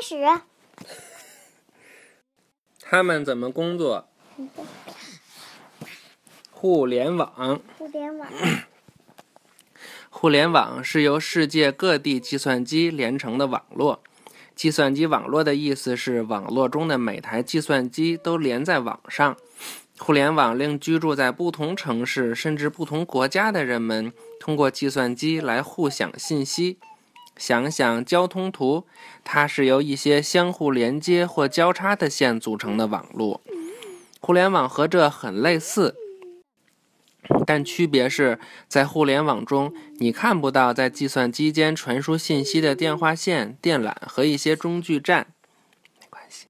始。他们怎么工作？互联网。互联网。互联网是由世界各地计算机连成的网络。计算机网络的意思是，网络中的每台计算机都连在网上。互联网令居住在不同城市甚至不同国家的人们通过计算机来互享信息。想想交通图，它是由一些相互连接或交叉的线组成的网络。互联网和这很类似。但区别是在互联网中，你看不到在计算机间传输信息的电话线、电缆和一些中继站。没关系。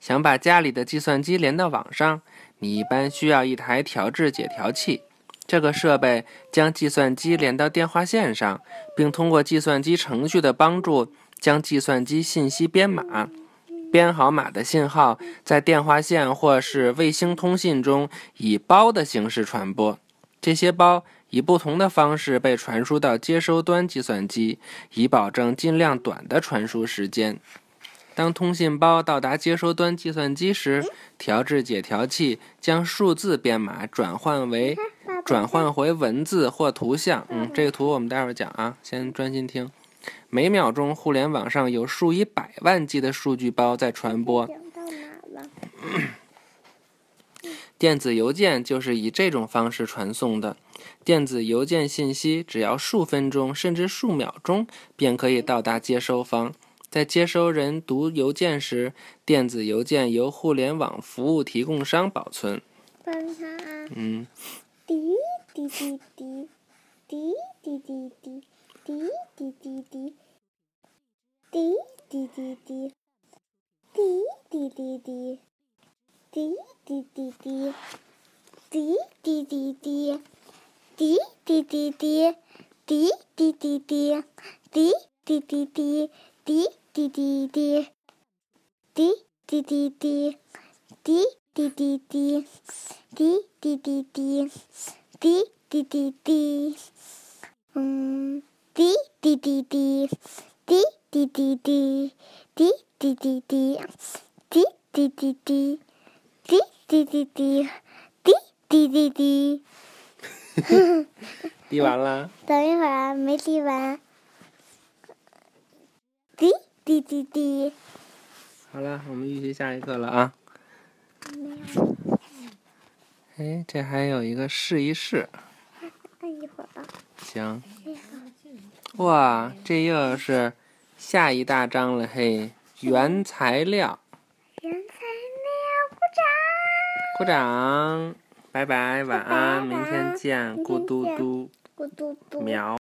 想把家里的计算机连到网上，你一般需要一台调制解调器。这个设备将计算机连到电话线上，并通过计算机程序的帮助将计算机信息编码。编好码的信号在电话线或是卫星通信中以包的形式传播，这些包以不同的方式被传输到接收端计算机，以保证尽量短的传输时间。当通信包到达接收端计算机时，调制解调器将数字编码转换为转换回文字或图像。嗯，这个图我们待会儿讲啊，先专心听。每秒钟，互联网上有数以百万计的数据包在传播。电子邮件就是以这种方式传送的。电子邮件信息只要数分钟甚至数秒钟便可以到达接收方。在接收人读邮件时，电子邮件由互联网服务提供商保存。嗯。滴滴滴滴滴滴滴滴。滴滴滴滴，滴滴滴滴，滴滴滴滴，滴滴滴滴，滴滴滴滴，滴滴滴滴，滴滴滴滴，滴滴滴滴，滴滴滴滴，滴滴滴滴，滴滴滴滴，滴滴滴滴，滴滴滴滴，嗯。滴滴滴滴，滴滴滴滴，滴滴滴滴，滴滴滴滴，滴滴滴滴，滴滴滴滴。滴完了。等一会儿，没滴完。滴滴滴滴。好了，我们预习下一课了啊。哎，这还有一个试一试。按一会儿吧。行。哇，这又是下一大章了嘿！原材料。原材料，鼓掌。鼓掌，拜拜，晚安，明天见，咕嘟嘟。咕嘟嘟。喵。